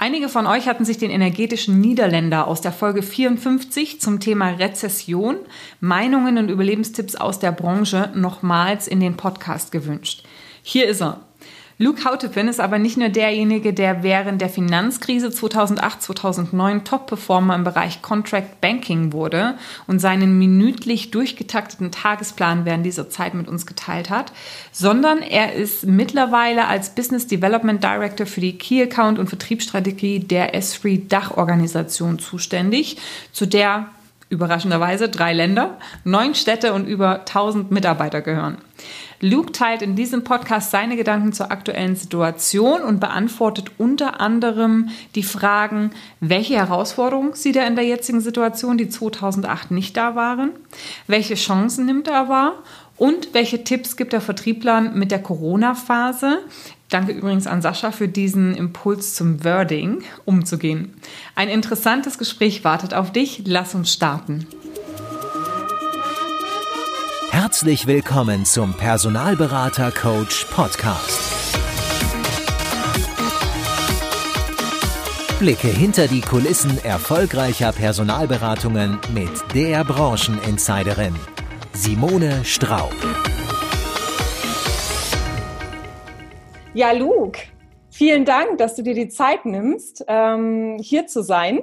Einige von euch hatten sich den energetischen Niederländer aus der Folge 54 zum Thema Rezession, Meinungen und Überlebenstipps aus der Branche nochmals in den Podcast gewünscht. Hier ist er. Luke Hautepin ist aber nicht nur derjenige, der während der Finanzkrise 2008-2009 Top-Performer im Bereich Contract Banking wurde und seinen minütlich durchgetakteten Tagesplan während dieser Zeit mit uns geteilt hat, sondern er ist mittlerweile als Business Development Director für die Key Account und Vertriebsstrategie der S3 Dachorganisation zuständig, zu der überraschenderweise drei Länder, neun Städte und über 1000 Mitarbeiter gehören. Luke teilt in diesem Podcast seine Gedanken zur aktuellen Situation und beantwortet unter anderem die Fragen, welche Herausforderungen sieht er in der jetzigen Situation, die 2008 nicht da waren, welche Chancen nimmt er wahr und welche Tipps gibt der Vertrieblern mit der Corona-Phase? Danke übrigens an Sascha für diesen Impuls zum Wording umzugehen. Ein interessantes Gespräch wartet auf dich. Lass uns starten. Herzlich willkommen zum Personalberater Coach Podcast. Blicke hinter die Kulissen erfolgreicher Personalberatungen mit der Brancheninsiderin Simone Straub. Ja, Luke, vielen Dank, dass du dir die Zeit nimmst, ähm, hier zu sein.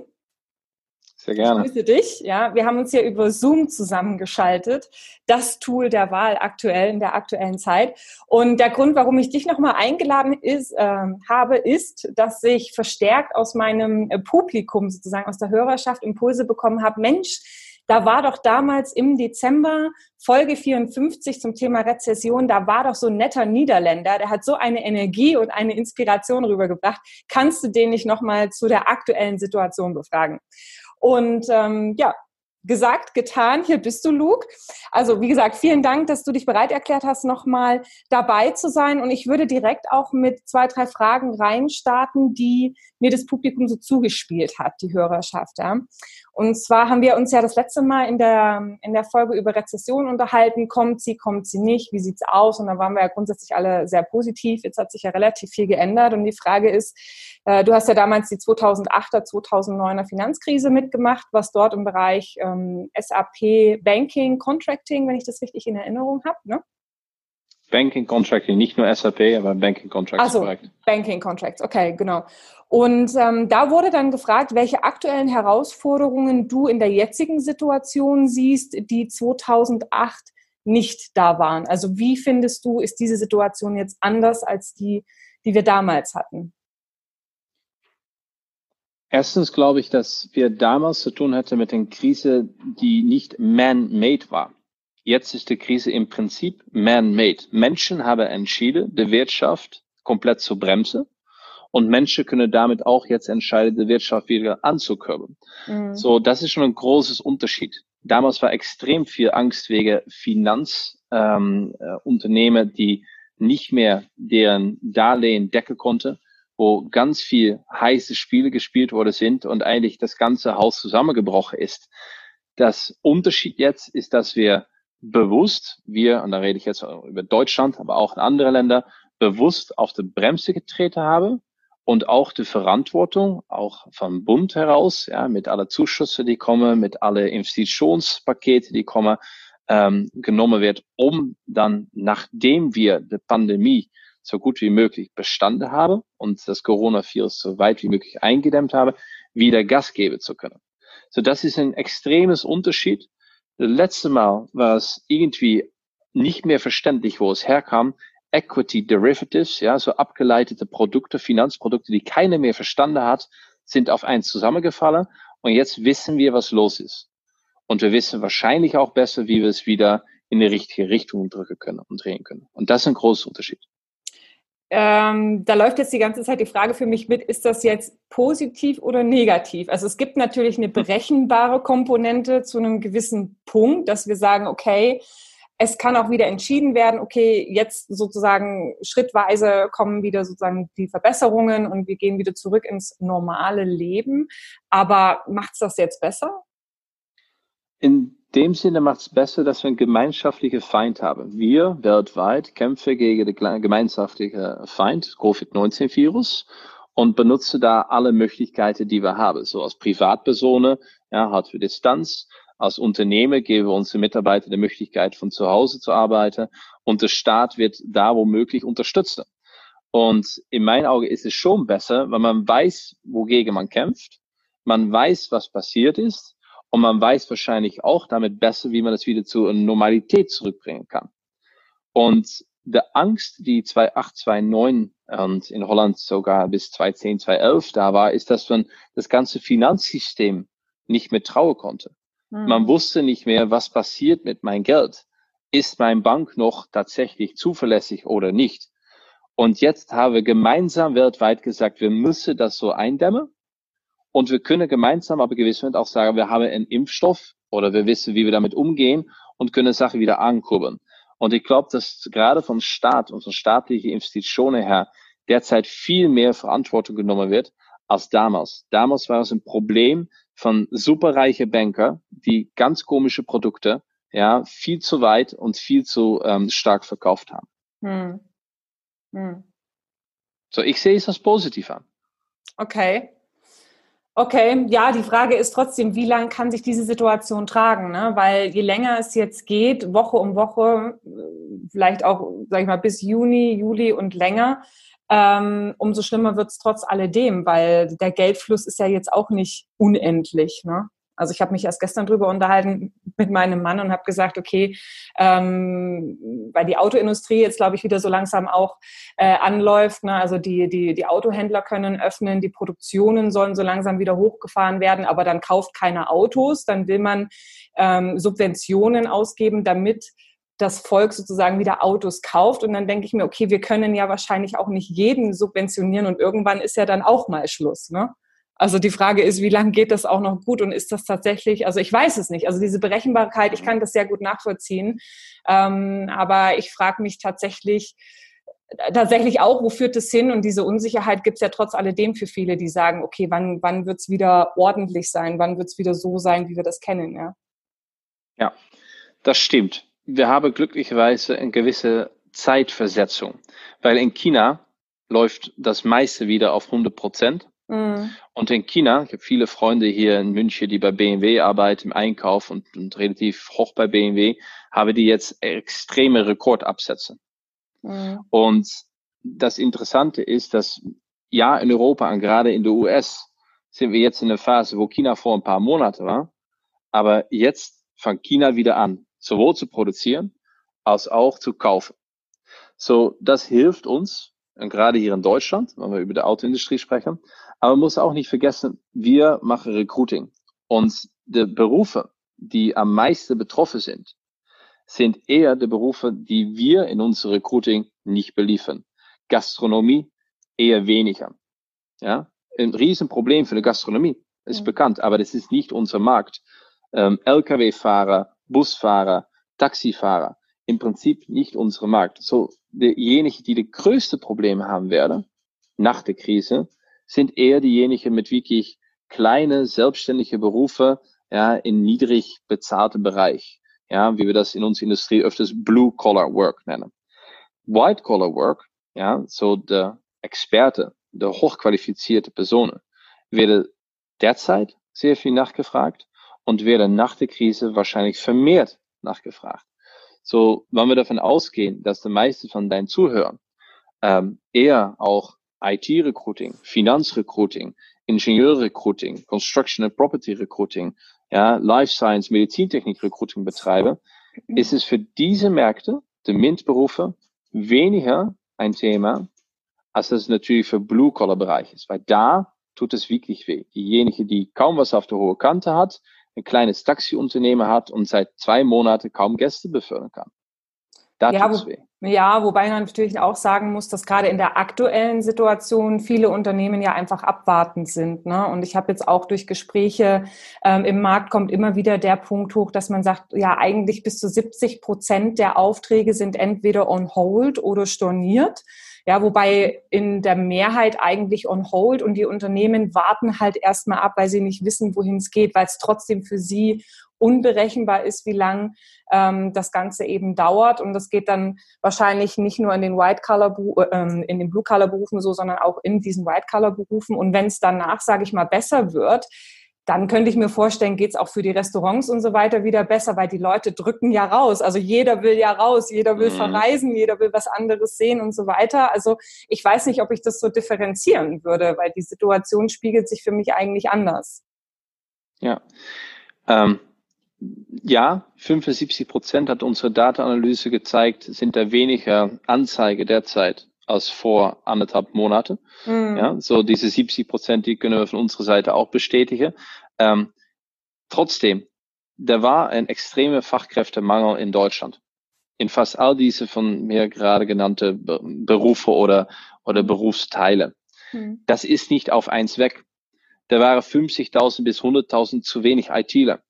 Sehr gerne. Ich grüße dich. Ja, wir haben uns hier über Zoom zusammengeschaltet. Das Tool der Wahl aktuell in der aktuellen Zeit. Und der Grund, warum ich dich nochmal eingeladen ist, äh, habe, ist, dass ich verstärkt aus meinem äh, Publikum sozusagen aus der Hörerschaft Impulse bekommen habe. Mensch, da war doch damals im Dezember Folge 54 zum Thema Rezession, da war doch so ein netter Niederländer, der hat so eine Energie und eine Inspiration rübergebracht. Kannst du den nicht nochmal zu der aktuellen Situation befragen? Und ähm, ja, gesagt, getan. Hier bist du, Luke. Also wie gesagt, vielen Dank, dass du dich bereit erklärt hast, nochmal dabei zu sein. Und ich würde direkt auch mit zwei, drei Fragen reinstarten, die mir das Publikum so zugespielt hat, die Hörerschaft. Ja. Und zwar haben wir uns ja das letzte Mal in der, in der Folge über Rezession unterhalten. Kommt sie, kommt sie nicht? Wie sieht's aus? Und da waren wir ja grundsätzlich alle sehr positiv. Jetzt hat sich ja relativ viel geändert. Und die Frage ist, äh, du hast ja damals die 2008er, 2009er Finanzkrise mitgemacht, was dort im Bereich ähm, SAP Banking, Contracting, wenn ich das richtig in Erinnerung habe, ne? Banking Contracting, nicht nur SAP, aber Banking Contracts. Also Banking Contracts, okay, genau. Und ähm, da wurde dann gefragt, welche aktuellen Herausforderungen du in der jetzigen Situation siehst, die 2008 nicht da waren. Also wie findest du, ist diese Situation jetzt anders als die, die wir damals hatten? Erstens glaube ich, dass wir damals zu tun hatten mit einer Krise, die nicht man-made war. Jetzt ist die Krise im Prinzip man-made. Menschen haben entschieden, die Wirtschaft komplett zu bremsen. Und Menschen können damit auch jetzt entscheiden, die Wirtschaft wieder anzukurbeln. Mhm. So, das ist schon ein großes Unterschied. Damals war extrem viel Angst wegen Finanzunternehmen, ähm, äh, die nicht mehr deren Darlehen decken konnten, wo ganz viel heiße Spiele gespielt worden sind und eigentlich das ganze Haus zusammengebrochen ist. Das Unterschied jetzt ist, dass wir bewusst, wir, und da rede ich jetzt über Deutschland, aber auch in andere Länder, bewusst auf die Bremse getreten haben und auch die Verantwortung, auch vom Bund heraus, ja, mit alle Zuschüsse, die kommen, mit alle Investitionspakete, die kommen, ähm, genommen wird, um dann, nachdem wir die Pandemie so gut wie möglich bestanden haben und das Coronavirus so weit wie möglich eingedämmt habe, wieder Gas geben zu können. So, das ist ein extremes Unterschied das letzte Mal war es irgendwie nicht mehr verständlich, wo es herkam. Equity Derivatives, ja, so abgeleitete Produkte, Finanzprodukte, die keiner mehr verstanden hat, sind auf eins zusammengefallen. Und jetzt wissen wir, was los ist. Und wir wissen wahrscheinlich auch besser, wie wir es wieder in die richtige Richtung drücken können und drehen können. Und das ist ein großer Unterschied ähm, da läuft jetzt die ganze Zeit die Frage für mich mit, ist das jetzt positiv oder negativ? Also es gibt natürlich eine berechenbare Komponente zu einem gewissen Punkt, dass wir sagen, okay, es kann auch wieder entschieden werden, okay, jetzt sozusagen schrittweise kommen wieder sozusagen die Verbesserungen und wir gehen wieder zurück ins normale Leben. Aber macht es das jetzt besser? In dem Sinne macht es besser, dass wir einen gemeinschaftlichen Feind haben. Wir weltweit kämpfen gegen den gemeinschaftlichen Feind, Covid-19-Virus. und benutze da alle Möglichkeiten, die wir haben. So als Privatpersonen, ja, halt für Distanz. Als Unternehmen geben wir unseren Mitarbeitern die Möglichkeit, von zu Hause zu arbeiten. Und der Staat wird da womöglich unterstützen. Und in meinen Augen ist es schon besser, wenn man weiß, wogegen man kämpft. Man weiß, was passiert ist. Und man weiß wahrscheinlich auch damit besser, wie man es wieder zur Normalität zurückbringen kann. Und der Angst, die 2829 und in Holland sogar bis 2010, 2011 da war, ist, dass man das ganze Finanzsystem nicht mehr trauen konnte. Mhm. Man wusste nicht mehr, was passiert mit meinem Geld. Ist mein Bank noch tatsächlich zuverlässig oder nicht? Und jetzt haben wir gemeinsam weltweit gesagt, wir müssen das so eindämmen. Und wir können gemeinsam aber gewiss auch sagen, wir haben einen Impfstoff oder wir wissen, wie wir damit umgehen und können Sachen wieder ankurbeln. Und ich glaube, dass gerade vom Staat und von staatlichen Institutionen her derzeit viel mehr Verantwortung genommen wird als damals. Damals war es ein Problem von superreiche Banker, die ganz komische Produkte ja viel zu weit und viel zu ähm, stark verkauft haben. Hm. Hm. So, ich sehe es als positiv an. Okay. Okay, ja, die Frage ist trotzdem, wie lange kann sich diese Situation tragen? Ne? Weil je länger es jetzt geht, Woche um Woche, vielleicht auch, sag ich mal, bis Juni, Juli und länger, ähm, umso schlimmer wird es trotz alledem, weil der Geldfluss ist ja jetzt auch nicht unendlich. Ne? Also ich habe mich erst gestern drüber unterhalten mit meinem Mann und habe gesagt, okay, ähm, weil die Autoindustrie jetzt, glaube ich, wieder so langsam auch äh, anläuft. Ne? Also die, die, die Autohändler können öffnen, die Produktionen sollen so langsam wieder hochgefahren werden, aber dann kauft keiner Autos, dann will man ähm, Subventionen ausgeben, damit das Volk sozusagen wieder Autos kauft. Und dann denke ich mir, okay, wir können ja wahrscheinlich auch nicht jeden subventionieren und irgendwann ist ja dann auch mal Schluss. Ne? Also die Frage ist, wie lange geht das auch noch gut und ist das tatsächlich, also ich weiß es nicht. Also diese Berechenbarkeit, ich kann das sehr gut nachvollziehen. Ähm, aber ich frage mich tatsächlich, tatsächlich auch, wo führt es hin? Und diese Unsicherheit gibt es ja trotz alledem für viele, die sagen, okay, wann, wann wird es wieder ordentlich sein? Wann wird es wieder so sein, wie wir das kennen? Ja? ja, das stimmt. Wir haben glücklicherweise eine gewisse Zeitversetzung, weil in China läuft das meiste wieder auf 100 Prozent Mhm. Und in China, ich habe viele Freunde hier in München, die bei BMW arbeiten, im Einkauf und, und relativ hoch bei BMW, habe die jetzt extreme Rekordabsätze. Mhm. Und das Interessante ist, dass ja in Europa und gerade in der US sind wir jetzt in der Phase, wo China vor ein paar Monaten war, aber jetzt fängt China wieder an, sowohl zu produzieren als auch zu kaufen. So, das hilft uns, und gerade hier in Deutschland, wenn wir über die Autoindustrie sprechen, aber man muss auch nicht vergessen, wir machen Recruiting. Und die Berufe, die am meisten betroffen sind, sind eher die Berufe, die wir in unserem Recruiting nicht beliefern. Gastronomie eher weniger. Ja, ein Riesenproblem für die Gastronomie ist mhm. bekannt, aber das ist nicht unser Markt. Ähm, Lkw-Fahrer, Busfahrer, Taxifahrer, im Prinzip nicht unser Markt. So, diejenigen, die die größte Probleme haben werden nach der Krise, sind eher diejenigen mit wirklich kleine selbstständige Berufe, ja, in niedrig bezahltem Bereich. Ja, wie wir das in unserer Industrie öfters Blue Collar Work nennen. White Collar Work, ja, so der Experte, der hochqualifizierte Personen, werden derzeit sehr viel nachgefragt und werden nach der Krise wahrscheinlich vermehrt nachgefragt. So, wenn wir davon ausgehen, dass die meisten von deinen Zuhörern ähm, eher auch IT-Recruiting, Finanzrecruiting, Ingenieur-Recruiting, Construction and Property Recruiting, ja, Life Science, Medizintechnik-Recruiting betreibe, mhm. ist es für diese Märkte, die MINT-Berufe, weniger ein Thema, als das natürlich für Blue-Collar-Bereich ist, weil da tut es wirklich weh. Diejenige, die kaum was auf der hohen Kante hat, ein kleines Taxiunternehmen hat und seit zwei Monaten kaum Gäste befördern kann. Da ja, tut's weh. Ja, wobei man natürlich auch sagen muss, dass gerade in der aktuellen Situation viele Unternehmen ja einfach abwartend sind. Ne? Und ich habe jetzt auch durch Gespräche ähm, im Markt kommt immer wieder der Punkt hoch, dass man sagt, ja, eigentlich bis zu 70 Prozent der Aufträge sind entweder on hold oder storniert. Ja, wobei in der Mehrheit eigentlich on hold und die Unternehmen warten halt erstmal ab, weil sie nicht wissen, wohin es geht, weil es trotzdem für sie unberechenbar ist, wie lang ähm, das Ganze eben dauert. Und das geht dann wahrscheinlich nicht nur in den White-Color, ähm, in den Blue-Color-Berufen so, sondern auch in diesen White-Color-Berufen. Und wenn es danach, sage ich mal, besser wird, dann könnte ich mir vorstellen, geht es auch für die Restaurants und so weiter wieder besser, weil die Leute drücken ja raus. Also jeder will ja raus, jeder will mhm. verreisen, jeder will was anderes sehen und so weiter. Also ich weiß nicht, ob ich das so differenzieren würde, weil die Situation spiegelt sich für mich eigentlich anders. Ja. Ähm, ja, 75 Prozent hat unsere Datenanalyse gezeigt, sind da weniger Anzeige derzeit als vor anderthalb Monate. Mhm. Ja, so diese 70 Prozent, die können wir von unserer Seite auch bestätigen. Ähm, trotzdem, da war ein extremer Fachkräftemangel in Deutschland. In fast all diese von mir gerade genannte Berufe oder, oder Berufsteile. Mhm. Das ist nicht auf eins weg. Da waren 50.000 bis 100.000 zu wenig ITler.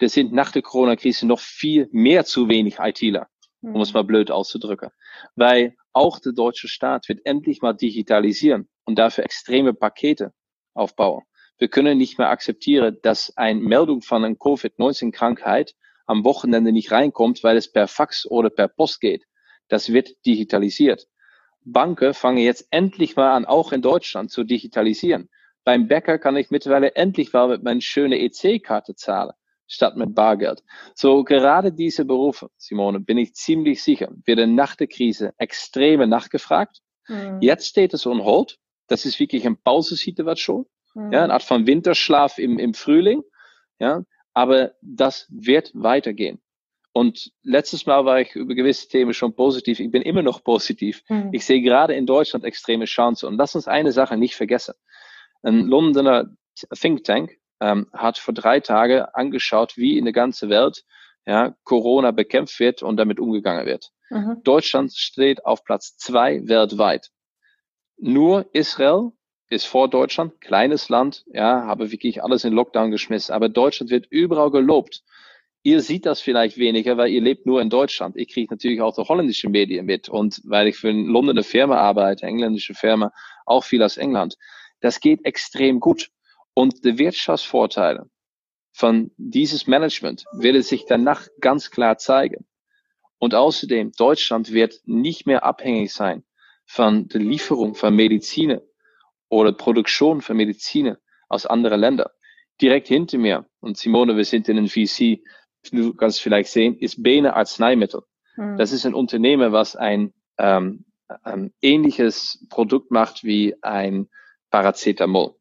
Das sind nach der Corona-Krise noch viel mehr zu wenig ITler, um es mhm. mal blöd auszudrücken. Weil auch der deutsche Staat wird endlich mal digitalisieren und dafür extreme Pakete aufbauen. Wir können nicht mehr akzeptieren, dass eine Meldung von einer Covid-19-Krankheit am Wochenende nicht reinkommt, weil es per Fax oder per Post geht. Das wird digitalisiert. Banken fangen jetzt endlich mal an, auch in Deutschland zu digitalisieren. Beim Bäcker kann ich mittlerweile endlich mal mit meiner schönen EC-Karte zahlen statt mit Bargeld. So gerade diese Berufe, Simone, bin ich ziemlich sicher, werden nach der Krise extrem nachgefragt. Mhm. Jetzt steht es on hold. Das ist wirklich eine Pausesituation. Mhm. Ja, eine Art von Winterschlaf im, im Frühling. Ja, aber das wird weitergehen. Und letztes Mal war ich über gewisse Themen schon positiv. Ich bin immer noch positiv. Mhm. Ich sehe gerade in Deutschland extreme Chancen. Und lass uns eine Sache nicht vergessen. Ein Londoner Think Tank ähm, hat vor drei Tagen angeschaut, wie in der ganzen Welt ja, Corona bekämpft wird und damit umgegangen wird. Mhm. Deutschland steht auf Platz zwei weltweit. Nur Israel ist vor Deutschland, kleines Land, ja, habe wirklich alles in Lockdown geschmissen, aber Deutschland wird überall gelobt. Ihr seht das vielleicht weniger, weil ihr lebt nur in Deutschland. Ich kriege natürlich auch die holländische Medien mit und weil ich für eine Londoner Firma arbeite, engländische Firma, auch viel aus England. Das geht extrem gut. Und die Wirtschaftsvorteile von dieses Management werden sich danach ganz klar zeigen. Und außerdem, Deutschland wird nicht mehr abhängig sein von der Lieferung von Mediziner oder Produktion von Mediziner aus anderen Ländern. Direkt hinter mir, und Simone, wir sind in einem VC, du kannst vielleicht sehen, ist Bene Arzneimittel. Hm. Das ist ein Unternehmen, was ein, ähm, ein ähnliches Produkt macht wie ein Paracetamol.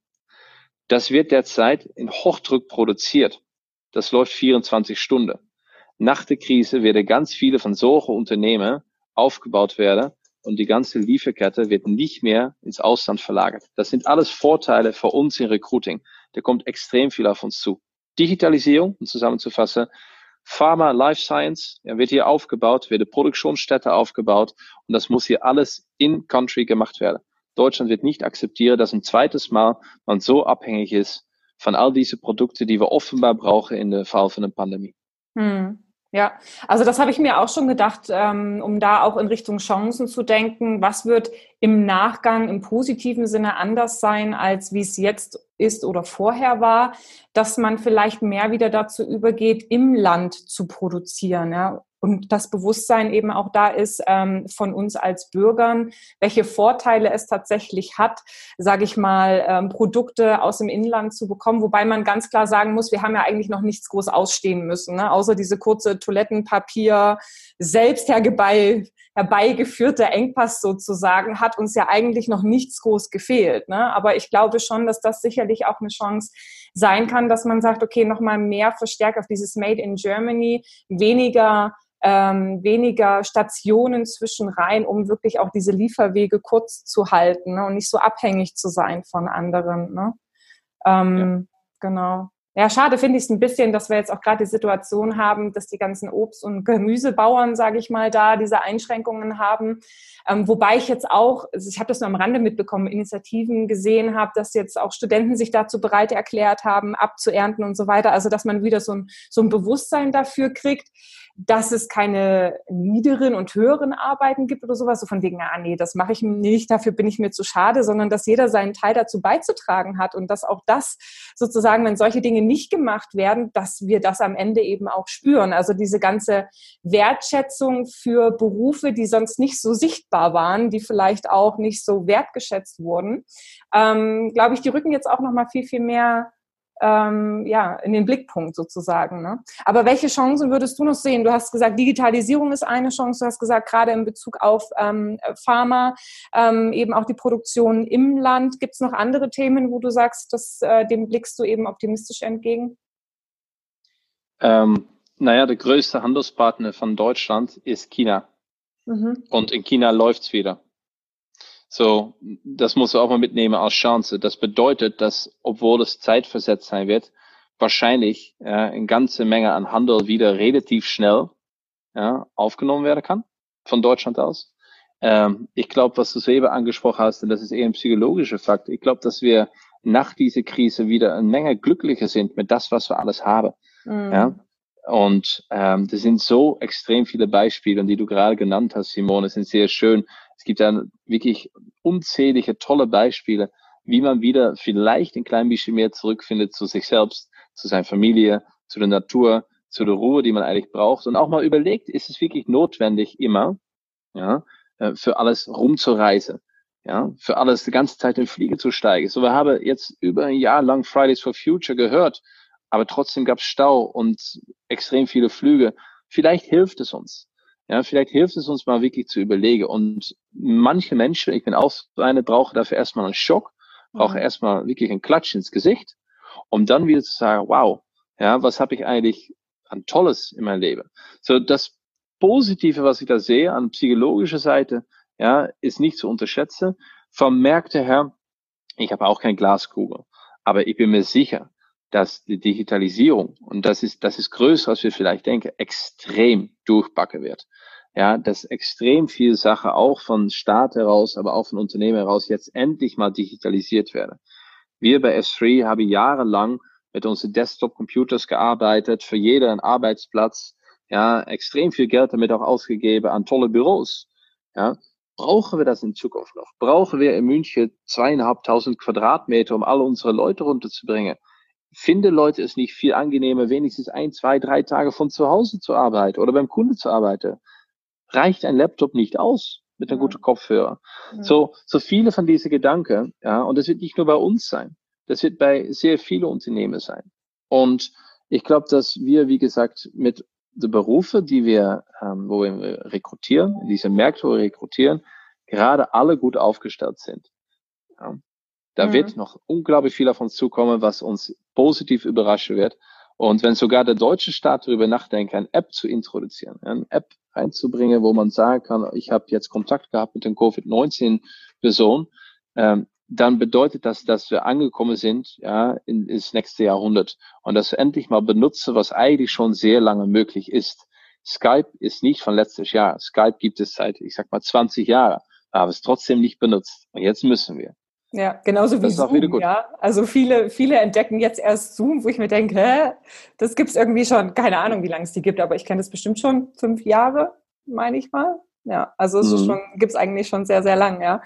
Das wird derzeit in Hochdruck produziert. Das läuft 24 Stunden. Nach der Krise werden ganz viele von solchen Unternehmen aufgebaut werden und die ganze Lieferkette wird nicht mehr ins Ausland verlagert. Das sind alles Vorteile für uns in Recruiting. Da kommt extrem viel auf uns zu. Digitalisierung, um zusammenzufassen, Pharma, Life Science, ja, wird hier aufgebaut, wird eine Produktionsstätte aufgebaut und das muss hier alles in Country gemacht werden. Deutschland wird nicht akzeptieren, dass ein zweites Mal man so abhängig ist von all diese Produkte, die wir offenbar brauchen in der Fall von der Pandemie. Hm. Ja, also das habe ich mir auch schon gedacht, ähm, um da auch in Richtung Chancen zu denken. Was wird im Nachgang im positiven Sinne anders sein, als wie es jetzt ist oder vorher war, dass man vielleicht mehr wieder dazu übergeht, im Land zu produzieren. Ja? Und das Bewusstsein eben auch da ist ähm, von uns als Bürgern, welche Vorteile es tatsächlich hat, sage ich mal, ähm, Produkte aus dem Inland zu bekommen, wobei man ganz klar sagen muss, wir haben ja eigentlich noch nichts groß ausstehen müssen, ne? außer diese kurze Toilettenpapier selbst herbei, herbeigeführte Engpass sozusagen hat uns ja eigentlich noch nichts groß gefehlt. Ne? Aber ich glaube schon, dass das sicherlich auch eine Chance sein kann, dass man sagt, okay, nochmal mehr verstärkt auf dieses Made in Germany, weniger ähm, weniger Stationen zwischen rein, um wirklich auch diese Lieferwege kurz zu halten ne, und nicht so abhängig zu sein von anderen. Ne? Ähm, ja. Genau. Ja, schade finde ich es ein bisschen, dass wir jetzt auch gerade die Situation haben, dass die ganzen Obst- und Gemüsebauern, sage ich mal, da diese Einschränkungen haben. Ähm, wobei ich jetzt auch, also ich habe das nur am Rande mitbekommen, Initiativen gesehen habe, dass jetzt auch Studenten sich dazu bereit erklärt haben, abzuernten und so weiter. Also dass man wieder so ein, so ein Bewusstsein dafür kriegt, dass es keine niederen und höheren Arbeiten gibt oder sowas, so von wegen, ah nee, das mache ich nicht, dafür bin ich mir zu schade, sondern dass jeder seinen Teil dazu beizutragen hat und dass auch das sozusagen, wenn solche Dinge nicht gemacht werden, dass wir das am Ende eben auch spüren. Also diese ganze Wertschätzung für Berufe, die sonst nicht so sichtbar waren, die vielleicht auch nicht so wertgeschätzt wurden, ähm, glaube ich, die rücken jetzt auch noch mal viel, viel mehr ähm, ja, in den Blickpunkt sozusagen. Ne? Aber welche Chancen würdest du noch sehen? Du hast gesagt, Digitalisierung ist eine Chance. Du hast gesagt, gerade in Bezug auf ähm, Pharma, ähm, eben auch die Produktion im Land. Gibt es noch andere Themen, wo du sagst, dass, äh, dem blickst du eben optimistisch entgegen? Ähm, naja, der größte Handelspartner von Deutschland ist China. Mhm. Und in China läuft's wieder. So, das muss du auch mal mitnehmen als Chance. Das bedeutet, dass, obwohl es zeitversetzt sein wird, wahrscheinlich ja, eine ganze Menge an Handel wieder relativ schnell ja, aufgenommen werden kann von Deutschland aus. Ähm, ich glaube, was du selber angesprochen hast, und das ist eher ein psychologischer Fakt, ich glaube, dass wir nach dieser Krise wieder eine Menge glücklicher sind mit das, was wir alles haben. Mhm. Ja? Und ähm, das sind so extrem viele Beispiele, die du gerade genannt hast, Simone, sind sehr schön. Es gibt ja wirklich unzählige tolle Beispiele, wie man wieder vielleicht ein klein bisschen mehr zurückfindet zu sich selbst, zu seiner Familie, zu der Natur, zu der Ruhe, die man eigentlich braucht und auch mal überlegt, ist es wirklich notwendig immer, ja, äh, für alles rumzureisen, ja, für alles die ganze Zeit in Fliege zu steigen. So, wir haben jetzt über ein Jahr lang Fridays for Future gehört, aber trotzdem gab es Stau und extrem viele Flüge. Vielleicht hilft es uns. Ja, vielleicht hilft es uns mal wirklich zu überlegen. Und manche Menschen, ich bin auch so eine, brauchen dafür erstmal einen Schock, brauchen mhm. erstmal wirklich einen Klatsch ins Gesicht, um dann wieder zu sagen, wow, ja, was habe ich eigentlich an Tolles in meinem Leben? So, das Positive, was ich da sehe an psychologischer Seite, ja, ist nicht zu unterschätzen. Vom Märkte her, ich habe auch kein Glaskugel, aber ich bin mir sicher, dass die Digitalisierung, und das ist, das ist größer, als wir vielleicht denken, extrem durchbacken wird. Ja, dass extrem viel Sache auch von Staat heraus, aber auch von Unternehmen heraus jetzt endlich mal digitalisiert werden. Wir bei S3 haben jahrelang mit unseren Desktop-Computers gearbeitet, für jeden Arbeitsplatz, ja, extrem viel Geld damit auch ausgegeben an tolle Büros. Ja, brauchen wir das in Zukunft noch? Brauchen wir in München zweieinhalbtausend Quadratmeter, um alle unsere Leute runterzubringen? Finde Leute es nicht viel angenehmer, wenigstens ein, zwei, drei Tage von zu Hause zu arbeiten oder beim Kunde zu arbeiten? Reicht ein Laptop nicht aus mit einem ja. guten Kopfhörer? Ja. So, so viele von diesen Gedanken, ja, und das wird nicht nur bei uns sein. Das wird bei sehr vielen Unternehmen sein. Und ich glaube, dass wir, wie gesagt, mit den Berufen, die wir, ähm, wo wir rekrutieren, diese Märkte, wo wir rekrutieren, gerade alle gut aufgestellt sind. Ja. Da mhm. wird noch unglaublich viel auf uns zukommen, was uns positiv überraschen wird. Und wenn sogar der deutsche Staat darüber nachdenkt, eine App zu introduzieren, eine App reinzubringen, wo man sagen kann, ich habe jetzt Kontakt gehabt mit den Covid-19-Personen, ähm, dann bedeutet das, dass wir angekommen sind ja, in, ins nächste Jahrhundert und das endlich mal benutze, was eigentlich schon sehr lange möglich ist. Skype ist nicht von letztes Jahr. Skype gibt es seit, ich sag mal, 20 Jahren, aber es trotzdem nicht benutzt. Und jetzt müssen wir. Ja, genauso wie Zoom, ja. Also viele, viele entdecken jetzt erst Zoom, wo ich mir denke, hä, das gibt's irgendwie schon, keine Ahnung, wie lange es die gibt, aber ich kenne das bestimmt schon fünf Jahre, meine ich mal. Ja, also es mhm. ist schon, gibt's eigentlich schon sehr, sehr lang, ja.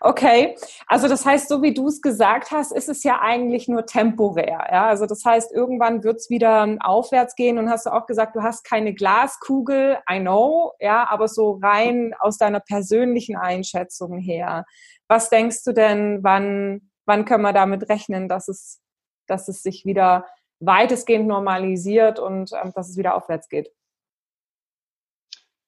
Okay, also das heißt, so wie du es gesagt hast, ist es ja eigentlich nur temporär, ja. Also das heißt, irgendwann wird's wieder aufwärts gehen und hast du auch gesagt, du hast keine Glaskugel, I know, ja, aber so rein aus deiner persönlichen Einschätzung her. Was denkst du denn, wann, wann können wir damit rechnen, dass es, dass es sich wieder weitestgehend normalisiert und ähm, dass es wieder aufwärts geht?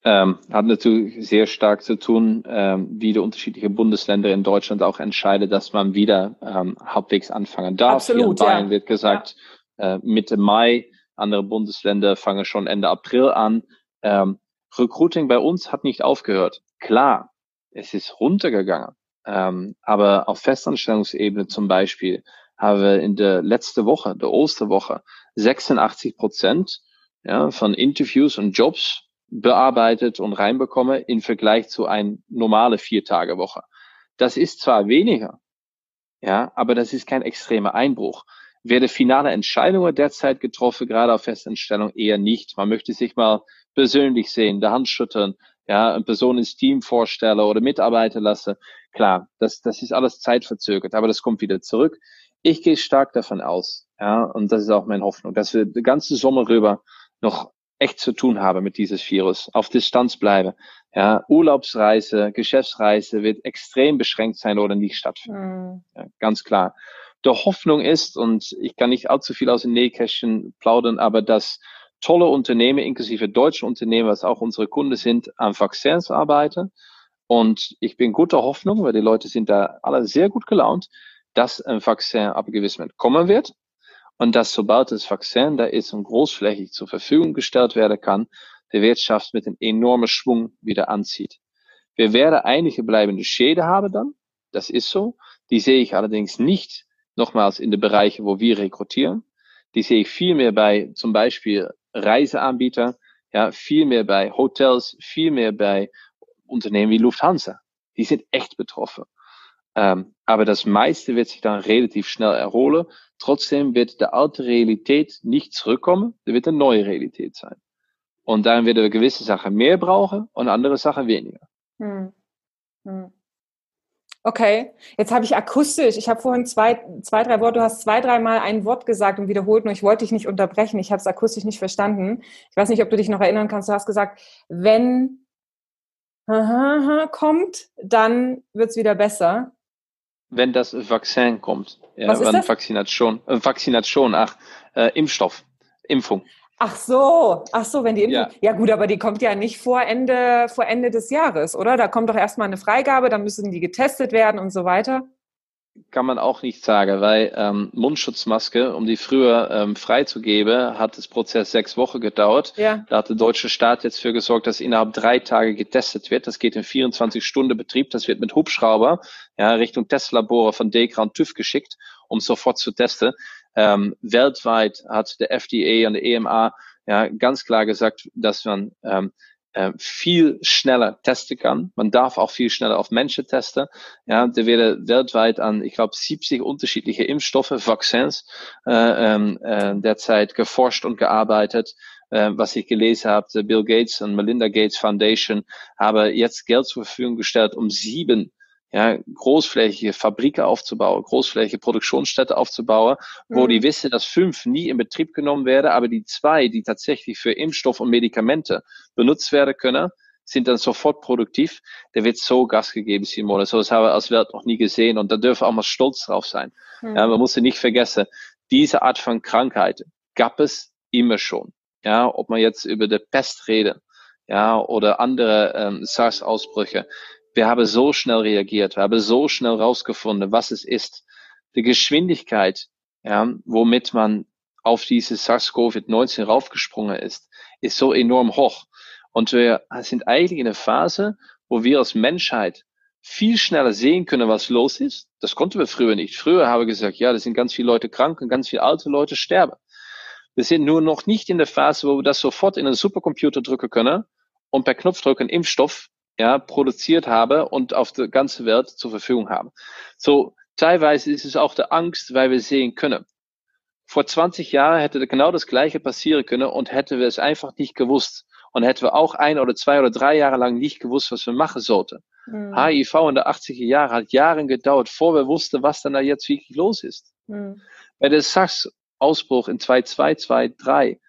Ähm, hat natürlich sehr stark zu tun, ähm, wie die unterschiedlichen Bundesländer in Deutschland auch entscheiden, dass man wieder ähm, halbwegs anfangen darf. Absolut, Hier in Bayern ja. wird gesagt, ja. äh, Mitte Mai, andere Bundesländer fangen schon Ende April an. Ähm, Recruiting bei uns hat nicht aufgehört. Klar, es ist runtergegangen. Ähm, aber auf Festanstellungsebene zum Beispiel haben wir in der letzten Woche, der Osterwoche, 86 Prozent ja, von Interviews und Jobs bearbeitet und reinbekomme im Vergleich zu ein normale Vier-Tage-Woche. Das ist zwar weniger, ja, aber das ist kein extremer Einbruch. Werde finale Entscheidungen derzeit getroffen, gerade auf Festanstellung eher nicht. Man möchte sich mal persönlich sehen, der Hand schüttern, ja, eine Person ins Team vorstelle oder Mitarbeiter lasse. Klar, das, das ist alles zeitverzögert, aber das kommt wieder zurück. Ich gehe stark davon aus, Ja, und das ist auch meine Hoffnung, dass wir den ganzen Sommer rüber noch echt zu tun haben mit dieses Virus, auf Distanz bleiben. Ja, Urlaubsreise, Geschäftsreise wird extrem beschränkt sein oder nicht stattfinden. Mhm. Ja, ganz klar. Der Hoffnung ist, und ich kann nicht allzu viel aus dem Nähkästchen plaudern, aber dass tolle Unternehmen, inklusive deutsche Unternehmen, was auch unsere Kunden sind, an Vaccins arbeiten. Und ich bin guter Hoffnung, weil die Leute sind da alle sehr gut gelaunt, dass ein Vaccin ab gewissem kommen wird. Und dass sobald das Vaccin da ist und großflächig zur Verfügung gestellt werden kann, die Wirtschaft mit einem enormen Schwung wieder anzieht. Wir werden einige bleibende Schäden haben dann. Das ist so. Die sehe ich allerdings nicht nochmals in den Bereichen, wo wir rekrutieren. Die sehe ich viel mehr bei zum Beispiel Reiseanbieter, ja, viel mehr bei Hotels, viel mehr bei Unternehmen wie Lufthansa. Die sind echt betroffen. Ähm, aber das meiste wird sich dann relativ schnell erholen. Trotzdem wird die alte Realität nicht zurückkommen. Da wird eine neue Realität sein. Und dann werden wir gewisse Sachen mehr brauchen und andere Sachen weniger. Hm. Hm. Okay, jetzt habe ich akustisch, ich habe vorhin zwei, zwei, drei Worte, du hast zwei, dreimal ein Wort gesagt und wiederholt, nur ich wollte dich nicht unterbrechen, ich habe es akustisch nicht verstanden. Ich weiß nicht, ob du dich noch erinnern kannst, du hast gesagt, wenn kommt, dann wird es wieder besser. Wenn das Vaccin kommt. Ja, Was ist das? Vaccination, äh, Vaccination, ach, äh, Impfstoff, Impfung. Ach so, ach so, wenn die Impfung. Ja. ja. gut, aber die kommt ja nicht vor Ende, vor Ende des Jahres, oder? Da kommt doch erstmal eine Freigabe, dann müssen die getestet werden und so weiter. Kann man auch nicht sagen, weil ähm, Mundschutzmaske, um die früher ähm, freizugeben, hat das Prozess sechs Wochen gedauert. Ja. Da hat der deutsche Staat jetzt für gesorgt, dass innerhalb drei Tage getestet wird. Das geht in 24 Stunden Betrieb. Das wird mit Hubschrauber ja, Richtung Testlabore von Dekra und TÜV geschickt, um sofort zu testen. Ähm, weltweit hat der FDA und der EMA ja ganz klar gesagt, dass man ähm, äh, viel schneller testen kann. Man darf auch viel schneller auf Menschen testen. Ja, da werden weltweit an, ich glaube, 70 unterschiedliche Impfstoffe, Vaccins, äh, ähm, äh, derzeit geforscht und gearbeitet. Äh, was ich gelesen habe, Bill Gates und Melinda Gates Foundation haben jetzt Geld zur Verfügung gestellt, um sieben ja, großflächige Fabriken aufzubauen, großflächige Produktionsstätte aufzubauen, wo mhm. die wissen, dass fünf nie in Betrieb genommen werden, aber die zwei, die tatsächlich für Impfstoff und Medikamente benutzt werden können, sind dann sofort produktiv. Der wird so Gas gegeben, Simone. So das haben wir als Welt noch nie gesehen und da dürfen wir auch mal stolz drauf sein. Mhm. Ja, man muss ja nicht vergessen, diese Art von Krankheit gab es immer schon. Ja, ob man jetzt über die Pest redet, ja, oder andere ähm, SARS-Ausbrüche wir haben so schnell reagiert, wir haben so schnell rausgefunden, was es ist. Die Geschwindigkeit, ja, womit man auf dieses SARS-CoV-19 raufgesprungen ist, ist so enorm hoch. Und wir sind eigentlich in einer Phase, wo wir als Menschheit viel schneller sehen können, was los ist. Das konnten wir früher nicht. Früher haben wir gesagt, ja, da sind ganz viele Leute krank und ganz viele alte Leute sterben. Wir sind nur noch nicht in der Phase, wo wir das sofort in einen Supercomputer drücken können und per Knopfdruck einen Impfstoff ja, produziert habe und auf der ganzen Welt zur Verfügung haben. So, teilweise ist es auch der Angst, weil wir sehen können. Vor 20 Jahren hätte genau das Gleiche passieren können und hätten wir es einfach nicht gewusst. Und hätten wir auch ein oder zwei oder drei Jahre lang nicht gewusst, was wir machen sollten. Mhm. HIV in der 80er Jahre hat Jahre gedauert, vor wir wussten, was dann da jetzt wirklich los ist. Mhm. Bei der SARS-Ausbruch in 2002,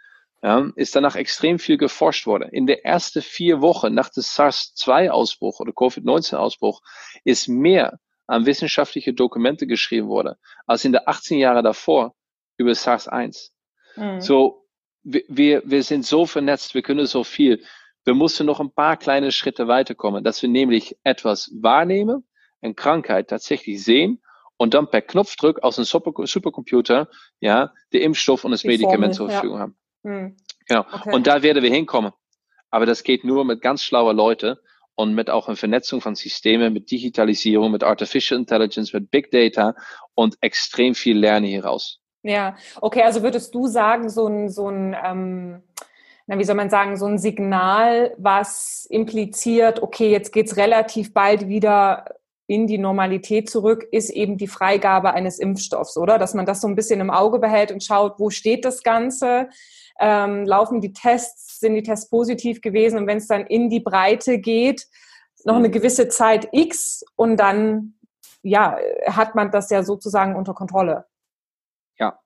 ja, ist danach extrem viel geforscht worden. In der ersten vier Wochen nach dem SARS-2-Ausbruch oder Covid-19-Ausbruch ist mehr an wissenschaftliche Dokumente geschrieben worden, als in der 18 Jahre davor über SARS-1. Mhm. So, wir, wir sind so vernetzt, wir können so viel. Wir mussten noch ein paar kleine Schritte weiterkommen, dass wir nämlich etwas wahrnehmen, eine Krankheit tatsächlich sehen und dann per Knopfdruck aus einem Supercomputer ja, den Impfstoff und das Die Medikament Formel, zur Verfügung ja. haben. Hm. Genau. Okay. Und da werden wir hinkommen. Aber das geht nur mit ganz schlauer Leute und mit auch einer Vernetzung von Systemen, mit Digitalisierung, mit Artificial Intelligence, mit Big Data und extrem viel Lernen hieraus. Ja, okay, also würdest du sagen, so ein, so ein ähm, na, wie soll man sagen, so ein Signal, was impliziert, okay, jetzt geht's relativ bald wieder in die Normalität zurück, ist eben die Freigabe eines Impfstoffs, oder? Dass man das so ein bisschen im Auge behält und schaut, wo steht das Ganze? Ähm, laufen die Tests, sind die Tests positiv gewesen und wenn es dann in die Breite geht, noch eine gewisse Zeit X und dann ja, hat man das ja sozusagen unter Kontrolle. Ja,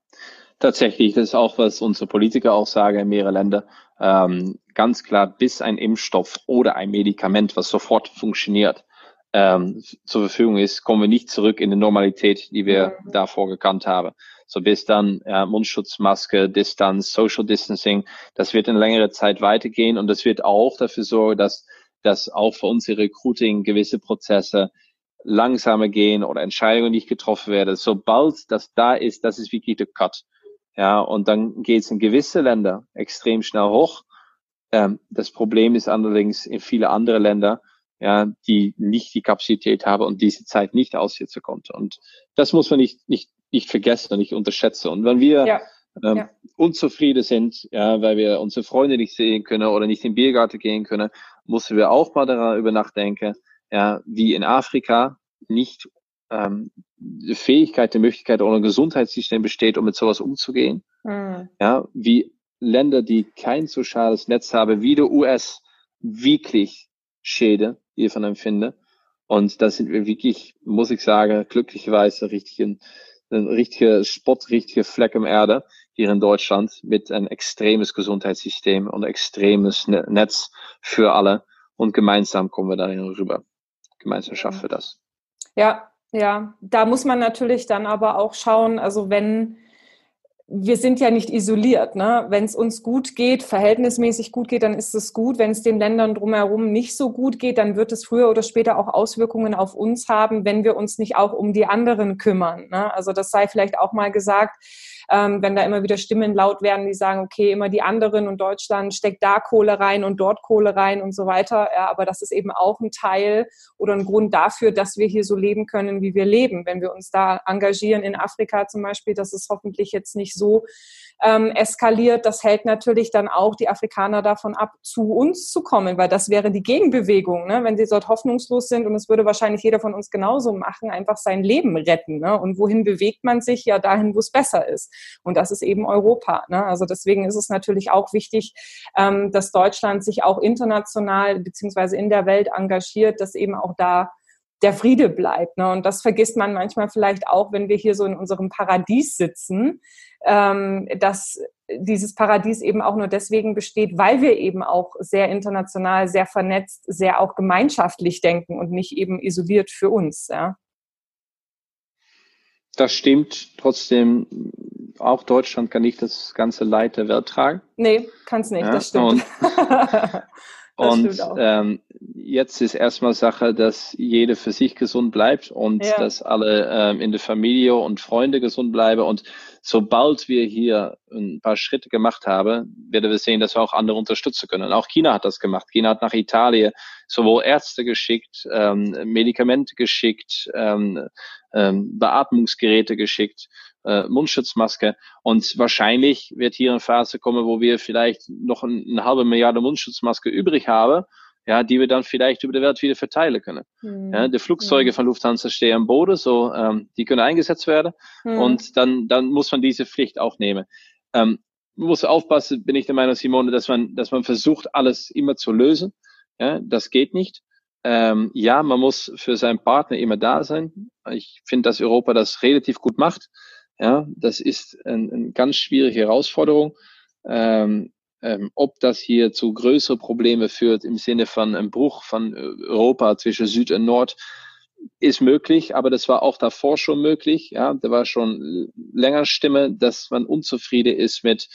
Tatsächlich, das ist auch, was unsere Politiker auch sagen in mehreren Ländern. Ähm, ganz klar, bis ein Impfstoff oder ein Medikament, was sofort funktioniert, ähm, zur Verfügung ist, kommen wir nicht zurück in die Normalität, die wir mhm. davor gekannt haben. So bis dann ja, Mundschutzmaske, Distanz, Social Distancing, das wird in längere Zeit weitergehen und das wird auch dafür sorgen, dass, dass auch für unsere Recruiting gewisse Prozesse langsamer gehen oder Entscheidungen nicht getroffen werden. Sobald das da ist, das ist wirklich der Cut. Ja, und dann geht es in gewisse Länder extrem schnell hoch. Ähm, das Problem ist allerdings in viele andere Länder, ja, die nicht die Kapazität haben und diese Zeit nicht aussitzen konnte. Und das muss man nicht, nicht, nicht vergessen und nicht unterschätzen. Und wenn wir ja. Ähm, ja. unzufrieden sind, ja, weil wir unsere Freunde nicht sehen können oder nicht in den Biergarten gehen können, müssen wir auch mal darüber nachdenken, ja, wie in Afrika nicht ähm, die Fähigkeit, die Möglichkeit oder ein Gesundheitssystem besteht, um mit sowas umzugehen. Mhm. Ja, wie Länder, die kein soziales Netz haben, wie der US, wirklich Schäden hiervon empfinden. Und da sind wir wirklich, muss ich sagen, glücklicherweise richtig ein, ein richtiger Spott, richtige Fleck im Erde hier in Deutschland mit ein extremes Gesundheitssystem und extremes ne-, Netz für alle. Und gemeinsam kommen wir dahin rüber. Gemeinsam schaffen wir das. Ja, ja, da muss man natürlich dann aber auch schauen, also wenn wir sind ja nicht isoliert. Ne? Wenn es uns gut geht, verhältnismäßig gut geht, dann ist es gut. Wenn es den Ländern drumherum nicht so gut geht, dann wird es früher oder später auch Auswirkungen auf uns haben, wenn wir uns nicht auch um die anderen kümmern. Ne? Also das sei vielleicht auch mal gesagt ähm, wenn da immer wieder Stimmen laut werden, die sagen, okay, immer die anderen und Deutschland steckt da Kohle rein und dort Kohle rein und so weiter. Ja, aber das ist eben auch ein Teil oder ein Grund dafür, dass wir hier so leben können, wie wir leben. Wenn wir uns da engagieren in Afrika zum Beispiel, das ist hoffentlich jetzt nicht so ähm, eskaliert, das hält natürlich dann auch die Afrikaner davon ab, zu uns zu kommen, weil das wäre die Gegenbewegung, ne? wenn sie dort hoffnungslos sind und es würde wahrscheinlich jeder von uns genauso machen, einfach sein Leben retten. Ne? Und wohin bewegt man sich? Ja, dahin, wo es besser ist. Und das ist eben Europa. Ne? Also deswegen ist es natürlich auch wichtig, ähm, dass Deutschland sich auch international beziehungsweise in der Welt engagiert, dass eben auch da der Friede bleibt. Ne? Und das vergisst man manchmal vielleicht auch, wenn wir hier so in unserem Paradies sitzen, ähm, dass dieses Paradies eben auch nur deswegen besteht, weil wir eben auch sehr international, sehr vernetzt, sehr auch gemeinschaftlich denken und nicht eben isoliert für uns. Ja? Das stimmt. Trotzdem, auch Deutschland kann nicht das ganze Leid der Welt tragen. Nee, kann es nicht, ja, das stimmt. Und ähm, jetzt ist erstmal Sache, dass jeder für sich gesund bleibt und ja. dass alle ähm, in der Familie und Freunde gesund bleiben. Und sobald wir hier ein paar Schritte gemacht haben, werden wir sehen, dass wir auch andere unterstützen können. Auch China hat das gemacht. China hat nach Italien sowohl Ärzte geschickt, ähm, Medikamente geschickt, ähm, ähm, Beatmungsgeräte geschickt äh, Mundschutzmaske. Und wahrscheinlich wird hier eine Phase kommen, wo wir vielleicht noch ein, eine halbe Milliarde Mundschutzmaske übrig haben, ja, die wir dann vielleicht über die Welt wieder verteilen können. Mhm. Ja, die Flugzeuge mhm. von Lufthansa stehen am Boden, so ähm, die können eingesetzt werden mhm. und dann dann muss man diese Pflicht auch nehmen. Ähm, man muss aufpassen, bin ich der Meinung, Simone, dass man dass man versucht alles immer zu lösen. Ja, das geht nicht. Ähm, ja, man muss für seinen Partner immer da sein. Ich finde, dass Europa das relativ gut macht. Ja, das ist eine ein ganz schwierige Herausforderung. Ähm, ähm, ob das hier zu größeren Problemen führt im Sinne von einem Bruch von Europa zwischen Süd und Nord, ist möglich, aber das war auch davor schon möglich. Ja, da war schon länger Stimme, dass man unzufrieden ist mit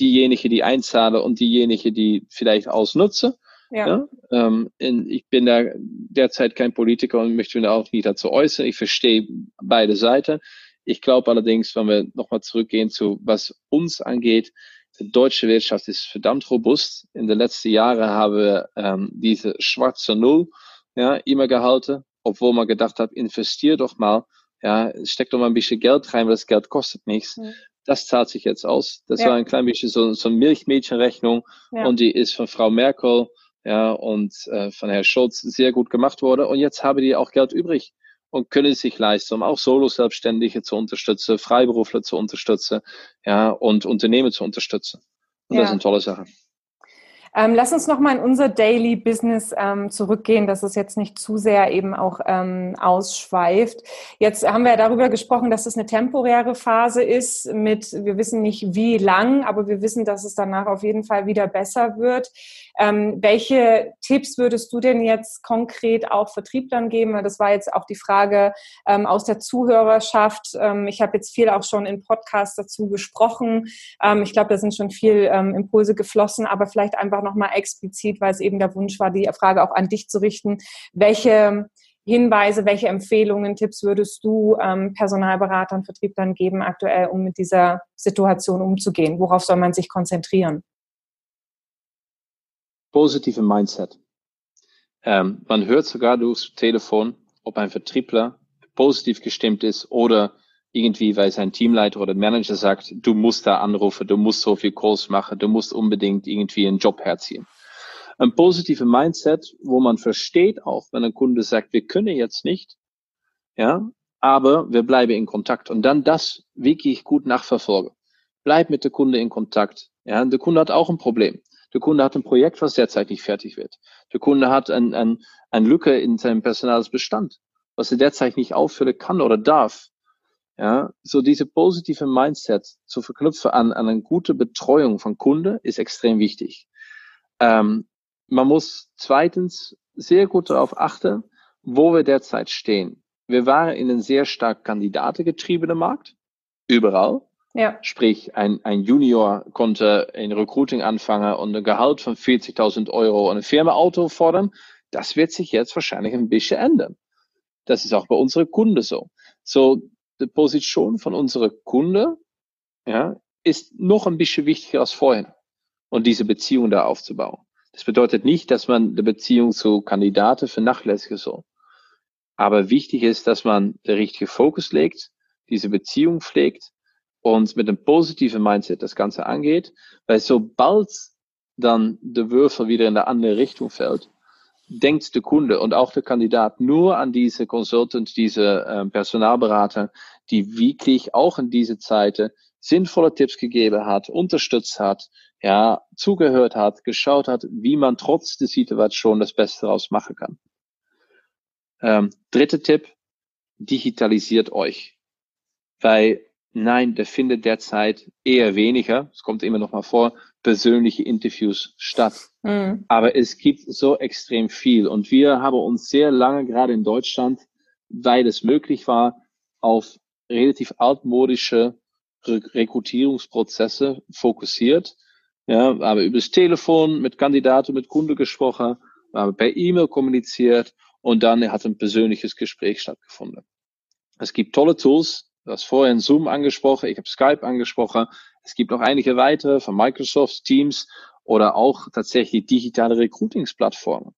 diejenige, die einzahle und diejenige, die vielleicht ausnutze. Ja. ja ähm, ich bin da derzeit kein Politiker und möchte mich auch nie dazu äußern. Ich verstehe beide Seiten. Ich glaube allerdings, wenn wir nochmal zurückgehen zu, was uns angeht, die deutsche Wirtschaft ist verdammt robust. In den letzten Jahren haben wir ähm, diese schwarze Null ja, immer gehalten, obwohl man gedacht hat, investier doch mal, ja, steck doch mal ein bisschen Geld rein, weil das Geld kostet nichts. Mhm. Das zahlt sich jetzt aus. Das ja. war ein klein bisschen so, so eine Milchmädchenrechnung ja. und die ist von Frau Merkel ja, und äh, von Herrn Schulz sehr gut gemacht worden. Und jetzt haben die auch Geld übrig und können sich leisten, um auch Solo-Selbstständige zu unterstützen, Freiberufler zu unterstützen, ja, und Unternehmen zu unterstützen. Und ja. das ist eine tolle Sache. Ähm, lass uns nochmal in unser Daily Business ähm, zurückgehen, dass es jetzt nicht zu sehr eben auch ähm, ausschweift. Jetzt haben wir ja darüber gesprochen, dass es eine temporäre Phase ist mit, wir wissen nicht wie lang, aber wir wissen, dass es danach auf jeden Fall wieder besser wird. Ähm, welche Tipps würdest du denn jetzt konkret auch Vertrieblern geben? Das war jetzt auch die Frage ähm, aus der Zuhörerschaft. Ähm, ich habe jetzt viel auch schon in Podcasts dazu gesprochen. Ähm, ich glaube, da sind schon viel ähm, Impulse geflossen, aber vielleicht einfach nochmal explizit, weil es eben der Wunsch war, die Frage auch an dich zu richten. Welche Hinweise, welche Empfehlungen, Tipps würdest du ähm, Personalberatern, Vertrieblern geben aktuell, um mit dieser Situation umzugehen? Worauf soll man sich konzentrieren? Positive Mindset. Ähm, man hört sogar durchs Telefon, ob ein Vertriebler positiv gestimmt ist oder irgendwie, weil sein Teamleiter oder Manager sagt, du musst da anrufen, du musst so viel Calls machen, du musst unbedingt irgendwie einen Job herziehen. Ein positiver Mindset, wo man versteht auch, wenn ein Kunde sagt, wir können jetzt nicht, ja, aber wir bleiben in Kontakt und dann das wirklich gut nachverfolgen. Bleib mit der Kunde in Kontakt. Ja, der Kunde hat auch ein Problem. Der Kunde hat ein Projekt, was derzeit nicht fertig wird. Der Kunde hat ein, ein, ein Lücke in seinem Personalsbestand, was er derzeit nicht auffüllen kann oder darf. Ja, so diese positive Mindset zu verknüpfen an, an eine gute Betreuung von Kunde ist extrem wichtig. Ähm, man muss zweitens sehr gut darauf achten, wo wir derzeit stehen. Wir waren in einem sehr stark kandidategetriebenen Markt, überall. Ja. Sprich, ein, ein Junior konnte in Recruiting anfangen und ein Gehalt von 40.000 Euro und ein Firmenauto fordern. Das wird sich jetzt wahrscheinlich ein bisschen ändern. Das ist auch bei unseren Kunden so. So, die Position von unserer Kunde, ja, ist noch ein bisschen wichtiger als vorhin. Und diese Beziehung da aufzubauen. Das bedeutet nicht, dass man die Beziehung zu Kandidaten vernachlässigen soll. Aber wichtig ist, dass man den richtigen Fokus legt, diese Beziehung pflegt und mit einem positiven Mindset das Ganze angeht, weil sobald dann der Würfel wieder in der andere Richtung fällt, denkt der Kunde und auch der Kandidat nur an diese Consultant, diese äh, Personalberater, die wirklich auch in diese Zeiten sinnvolle Tipps gegeben hat, unterstützt hat, ja, zugehört hat, geschaut hat, wie man trotz der Situation das Beste daraus machen kann. Ähm, dritter Tipp, digitalisiert euch. Weil Nein, der findet derzeit eher weniger, es kommt immer noch mal vor, persönliche Interviews statt. Mhm. Aber es gibt so extrem viel. Und wir haben uns sehr lange, gerade in Deutschland, weil es möglich war, auf relativ altmodische Re Rekrutierungsprozesse fokussiert. Ja, aber über das Telefon mit Kandidaten, mit Kunde gesprochen, haben per E-Mail kommuniziert und dann hat ein persönliches Gespräch stattgefunden. Es gibt tolle Tools, Du hast vorhin Zoom angesprochen, ich habe Skype angesprochen. Es gibt noch einige weitere von Microsoft, Teams oder auch tatsächlich digitale Recruitingsplattformen.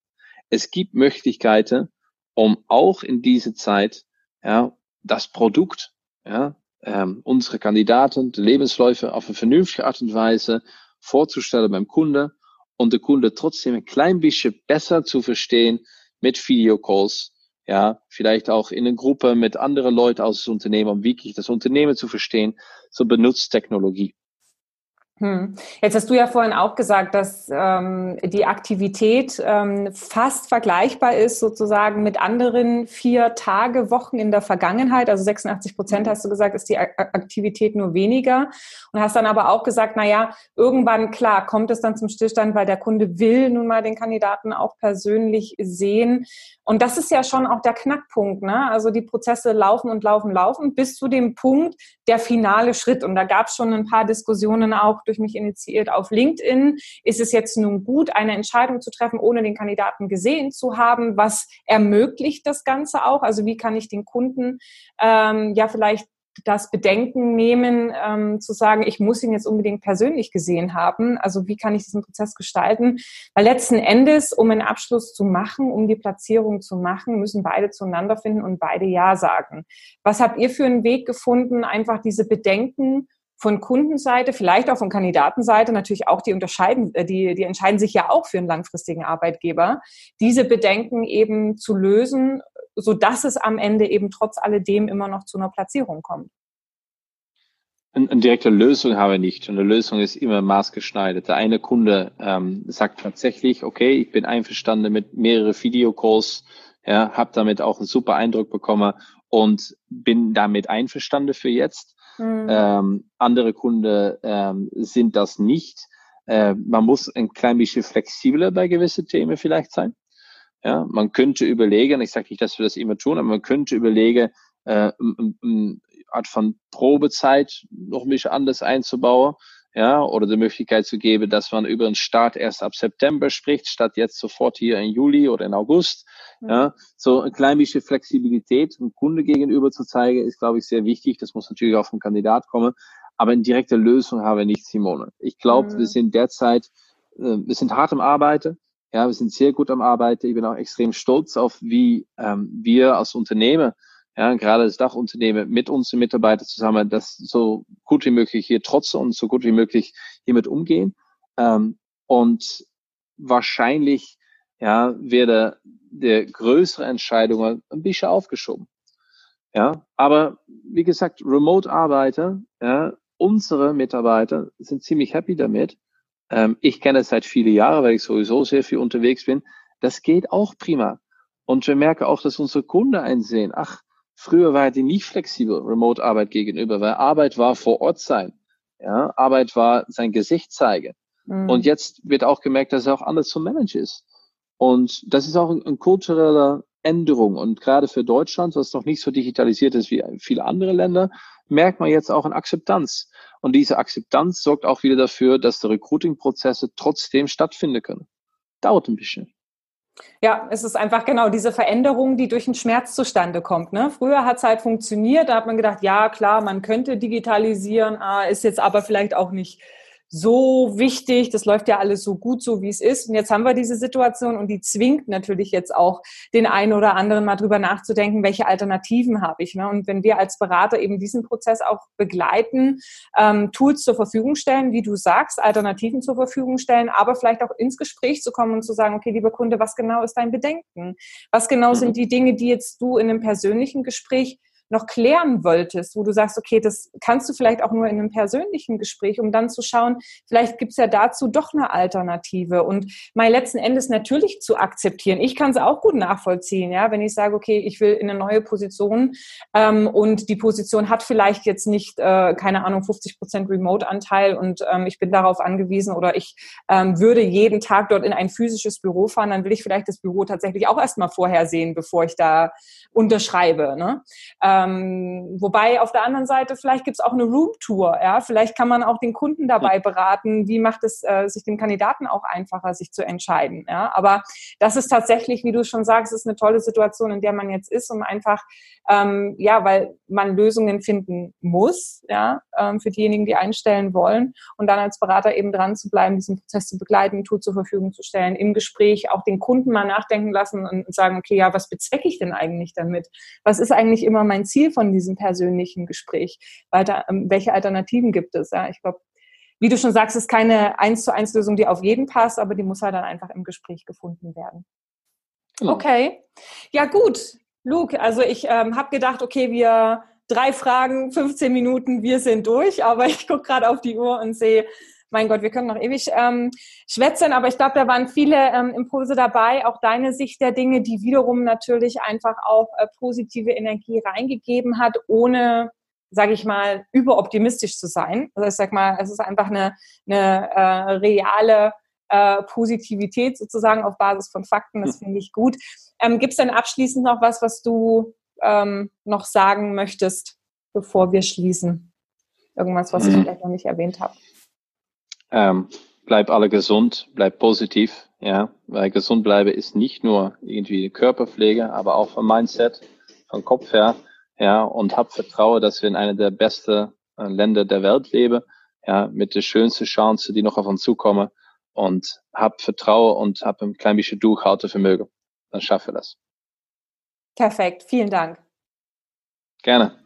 Es gibt Möglichkeiten, um auch in diese Zeit ja, das Produkt, ja, ähm, unsere Kandidaten, die Lebensläufe auf eine vernünftige Art und Weise vorzustellen beim Kunde und der Kunde trotzdem ein klein bisschen besser zu verstehen mit Videocalls, ja, vielleicht auch in einer Gruppe mit anderen Leuten aus dem Unternehmen, um wirklich das Unternehmen zu verstehen, so benutzt Technologie. Hm. Jetzt hast du ja vorhin auch gesagt, dass ähm, die Aktivität ähm, fast vergleichbar ist sozusagen mit anderen vier Tage Wochen in der Vergangenheit. Also 86 Prozent hast du gesagt, ist die Aktivität nur weniger. Und hast dann aber auch gesagt, na ja, irgendwann klar kommt es dann zum Stillstand, weil der Kunde will nun mal den Kandidaten auch persönlich sehen. Und das ist ja schon auch der Knackpunkt. Ne? Also die Prozesse laufen und laufen, laufen bis zu dem Punkt der finale Schritt. Und da gab es schon ein paar Diskussionen auch durch mich initiiert auf LinkedIn. Ist es jetzt nun gut, eine Entscheidung zu treffen, ohne den Kandidaten gesehen zu haben? Was ermöglicht das Ganze auch? Also wie kann ich den Kunden ähm, ja vielleicht das Bedenken nehmen, ähm, zu sagen, ich muss ihn jetzt unbedingt persönlich gesehen haben. Also wie kann ich diesen Prozess gestalten? Weil letzten Endes, um einen Abschluss zu machen, um die Platzierung zu machen, müssen beide zueinander finden und beide Ja sagen. Was habt ihr für einen Weg gefunden, einfach diese Bedenken von Kundenseite, vielleicht auch von Kandidatenseite, natürlich auch die unterscheiden, äh, die, die entscheiden sich ja auch für einen langfristigen Arbeitgeber, diese Bedenken eben zu lösen, so dass es am Ende eben trotz alledem immer noch zu einer Platzierung kommt. eine, direkte Lösung haben wir nicht. Eine Lösung ist immer maßgeschneidert. Der eine Kunde ähm, sagt tatsächlich, okay, ich bin einverstanden mit mehrere Videocalls, ja, habe damit auch einen super Eindruck bekommen und bin damit einverstanden für jetzt. Mhm. Ähm, andere Kunden ähm, sind das nicht. Äh, man muss ein klein bisschen flexibler bei gewissen Themen vielleicht sein. Ja, man könnte überlegen, ich sage nicht, dass wir das immer tun, aber man könnte überlegen, äh, eine Art von Probezeit noch ein bisschen anders einzubauen. Ja, oder die Möglichkeit zu geben, dass man über einen Start erst ab September spricht, statt jetzt sofort hier in Juli oder in August. Mhm. Ja, so ein klein bisschen Flexibilität dem Kunde gegenüber zu zeigen, ist, glaube ich, sehr wichtig. Das muss natürlich auch vom Kandidat kommen. Aber eine direkte Lösung haben wir nicht, Simone. Ich glaube, mhm. wir sind derzeit, äh, wir sind hart am Arbeiten. Ja, wir sind sehr gut am Arbeiten. Ich bin auch extrem stolz auf, wie ähm, wir als Unternehmen, ja, gerade das Dachunternehmen mit unseren Mitarbeitern zusammen, das so gut wie möglich hier trotz und so gut wie möglich hiermit umgehen. Ähm, und wahrscheinlich ja, werde der größere Entscheidungen ein bisschen aufgeschoben. Ja, aber wie gesagt, Remote-Arbeiter, ja, unsere Mitarbeiter sind ziemlich happy damit. Ähm, ich kenne es seit vielen Jahren, weil ich sowieso sehr viel unterwegs bin. Das geht auch prima. Und wir merken auch, dass unsere Kunden einsehen, ach, früher war die nicht flexibel Remote-Arbeit gegenüber, weil Arbeit war vor Ort sein. Ja, Arbeit war sein Gesicht zeigen. Mhm. Und jetzt wird auch gemerkt, dass er auch anders zu managen ist. Und das ist auch ein, ein kultureller Änderung. Und gerade für Deutschland, was noch nicht so digitalisiert ist wie viele andere Länder, merkt man jetzt auch eine Akzeptanz. Und diese Akzeptanz sorgt auch wieder dafür, dass die Recruiting-Prozesse trotzdem stattfinden können. Dauert ein bisschen. Ja, es ist einfach genau diese Veränderung, die durch den Schmerz zustande kommt. Ne? Früher hat es halt funktioniert, da hat man gedacht, ja klar, man könnte digitalisieren, ah, ist jetzt aber vielleicht auch nicht so wichtig, das läuft ja alles so gut, so wie es ist. Und jetzt haben wir diese Situation und die zwingt natürlich jetzt auch den einen oder anderen mal drüber nachzudenken, welche Alternativen habe ich. Ne? Und wenn wir als Berater eben diesen Prozess auch begleiten, ähm, Tools zur Verfügung stellen, wie du sagst, Alternativen zur Verfügung stellen, aber vielleicht auch ins Gespräch zu kommen und zu sagen, okay, lieber Kunde, was genau ist dein Bedenken? Was genau mhm. sind die Dinge, die jetzt du in einem persönlichen Gespräch noch klären wolltest, wo du sagst, okay, das kannst du vielleicht auch nur in einem persönlichen Gespräch, um dann zu schauen, vielleicht gibt es ja dazu doch eine Alternative und mal letzten Endes natürlich zu akzeptieren. Ich kann es auch gut nachvollziehen, ja, wenn ich sage, okay, ich will in eine neue Position ähm, und die Position hat vielleicht jetzt nicht, äh, keine Ahnung, 50 Prozent Remote-Anteil und ähm, ich bin darauf angewiesen oder ich ähm, würde jeden Tag dort in ein physisches Büro fahren, dann will ich vielleicht das Büro tatsächlich auch erstmal vorher sehen, bevor ich da unterschreibe. Ne? Ähm, wobei auf der anderen Seite, vielleicht gibt es auch eine Roomtour. Ja? Vielleicht kann man auch den Kunden dabei beraten, wie macht es äh, sich dem Kandidaten auch einfacher, sich zu entscheiden. Ja? Aber das ist tatsächlich, wie du schon sagst, ist eine tolle Situation, in der man jetzt ist, um einfach, ähm, ja, weil man Lösungen finden muss, ja, ähm, für diejenigen, die einstellen wollen und dann als Berater eben dran zu bleiben, diesen Prozess zu begleiten, ein Tool zur Verfügung zu stellen, im Gespräch auch den Kunden mal nachdenken lassen und sagen, okay, ja, was bezwecke ich denn eigentlich damit? Was ist eigentlich immer mein Ziel von diesem persönlichen Gespräch? Weiter, ähm, welche Alternativen gibt es? Ja, ich glaube, wie du schon sagst, ist keine eins zu eins Lösung, die auf jeden passt, aber die muss halt dann einfach im Gespräch gefunden werden. Genau. Okay. Ja, gut. Luke, also ich ähm, habe gedacht, okay, wir drei Fragen, 15 Minuten, wir sind durch, aber ich gucke gerade auf die Uhr und sehe, mein Gott, wir können noch ewig ähm, schwätzen, aber ich glaube, da waren viele ähm, Impulse dabei, auch deine Sicht der Dinge, die wiederum natürlich einfach auch äh, positive Energie reingegeben hat, ohne sage ich mal, überoptimistisch zu sein. Also ich sag mal, es ist einfach eine, eine äh, reale äh, Positivität sozusagen auf Basis von Fakten. Das hm. finde ich gut. Ähm, Gibt es denn abschließend noch was, was du ähm, noch sagen möchtest, bevor wir schließen? Irgendwas, was ich hm. vielleicht noch nicht erwähnt habe. Ähm, bleib alle gesund, bleib positiv, ja, weil gesund bleiben ist nicht nur irgendwie Körperpflege, aber auch vom Mindset, vom Kopf her, ja, und hab Vertrauen, dass wir in einer der besten äh, Länder der Welt leben, ja, mit der schönsten Chance, die noch auf uns zukommen und hab Vertrauen und hab ein klein bisschen Durchhaltevermögen. Dann schaffen wir das. Perfekt, vielen Dank. Gerne.